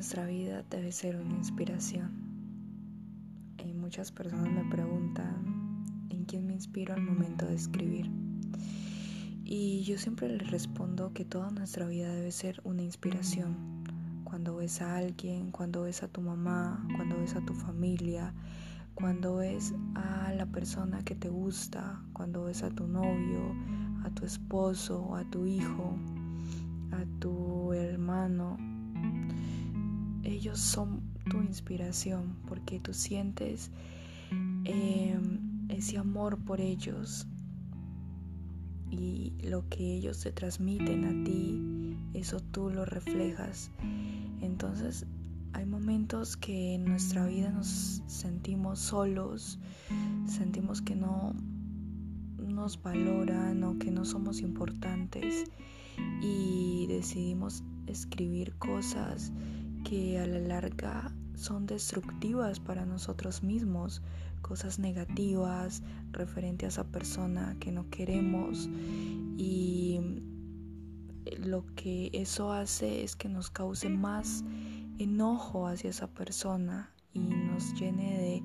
nuestra vida debe ser una inspiración. Y muchas personas me preguntan en quién me inspiro al momento de escribir. Y yo siempre les respondo que toda nuestra vida debe ser una inspiración. Cuando ves a alguien, cuando ves a tu mamá, cuando ves a tu familia, cuando ves a la persona que te gusta, cuando ves a tu novio, a tu esposo, a tu hijo, a tu hermano, ellos son tu inspiración porque tú sientes em, ese amor por ellos y lo que ellos te transmiten a ti, eso tú lo reflejas. Entonces hay momentos que en nuestra vida nos sentimos solos, sentimos que no nos valoran o que no somos importantes y decidimos escribir cosas que a la larga son destructivas para nosotros mismos, cosas negativas referente a esa persona que no queremos y lo que eso hace es que nos cause más enojo hacia esa persona y nos llene de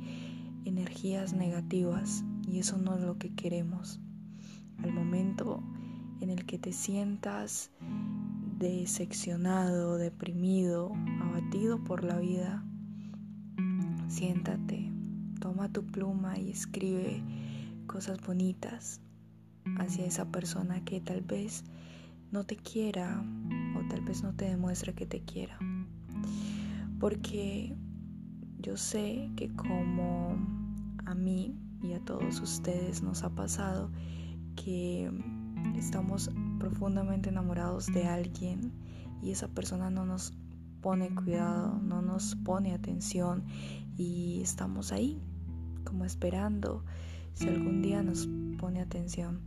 energías negativas y eso no es lo que queremos. Al momento en el que te sientas decepcionado, deprimido, abatido por la vida, siéntate, toma tu pluma y escribe cosas bonitas hacia esa persona que tal vez no te quiera o tal vez no te demuestre que te quiera. Porque yo sé que como a mí y a todos ustedes nos ha pasado que estamos profundamente enamorados de alguien y esa persona no nos pone cuidado, no nos pone atención y estamos ahí como esperando si algún día nos pone atención.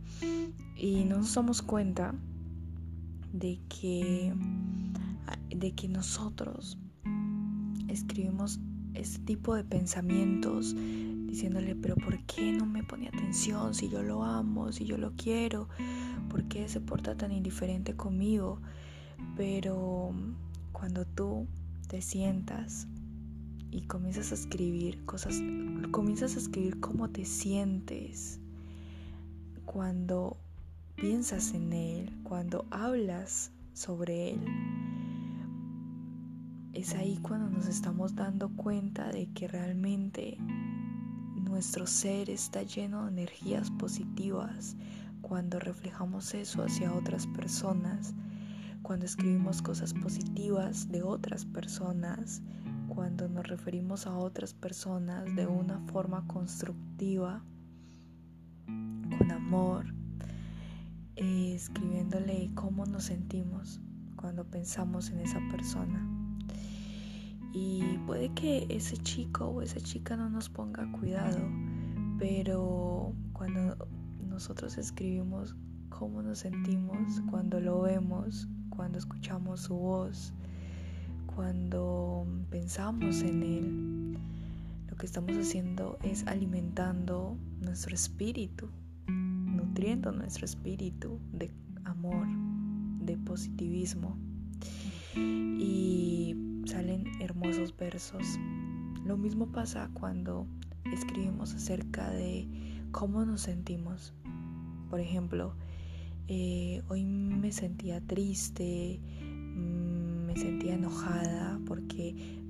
Y no nos damos cuenta de que de que nosotros escribimos este tipo de pensamientos diciéndole, pero ¿por qué no me pone atención si yo lo amo, si yo lo quiero? ¿Por qué se porta tan indiferente conmigo? Pero cuando tú te sientas y comienzas a escribir cosas, comienzas a escribir cómo te sientes, cuando piensas en él, cuando hablas sobre él, es ahí cuando nos estamos dando cuenta de que realmente nuestro ser está lleno de energías positivas cuando reflejamos eso hacia otras personas, cuando escribimos cosas positivas de otras personas, cuando nos referimos a otras personas de una forma constructiva, con amor, eh, escribiéndole cómo nos sentimos cuando pensamos en esa persona. Y puede que ese chico o esa chica no nos ponga cuidado, pero cuando nosotros escribimos cómo nos sentimos, cuando lo vemos, cuando escuchamos su voz, cuando pensamos en él, lo que estamos haciendo es alimentando nuestro espíritu, nutriendo nuestro espíritu de amor, de positivismo. Y versos. Lo mismo pasa cuando escribimos acerca de cómo nos sentimos. Por ejemplo, eh, hoy me sentía triste, mm, me sentía enojada porque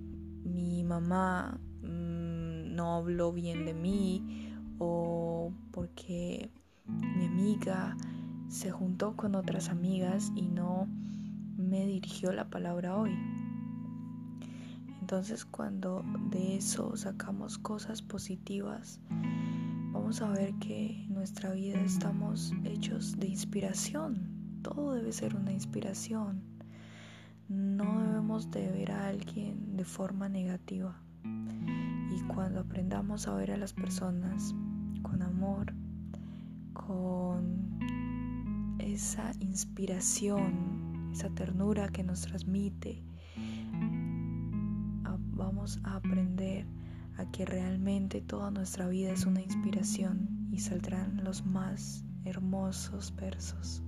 mi mamá mm, no habló bien de mí o porque mi amiga se juntó con otras amigas y no me dirigió la palabra hoy. Entonces cuando de eso sacamos cosas positivas, vamos a ver que en nuestra vida estamos hechos de inspiración. Todo debe ser una inspiración. No debemos de ver a alguien de forma negativa. Y cuando aprendamos a ver a las personas con amor, con esa inspiración, esa ternura que nos transmite, vamos a aprender a que realmente toda nuestra vida es una inspiración y saldrán los más hermosos versos.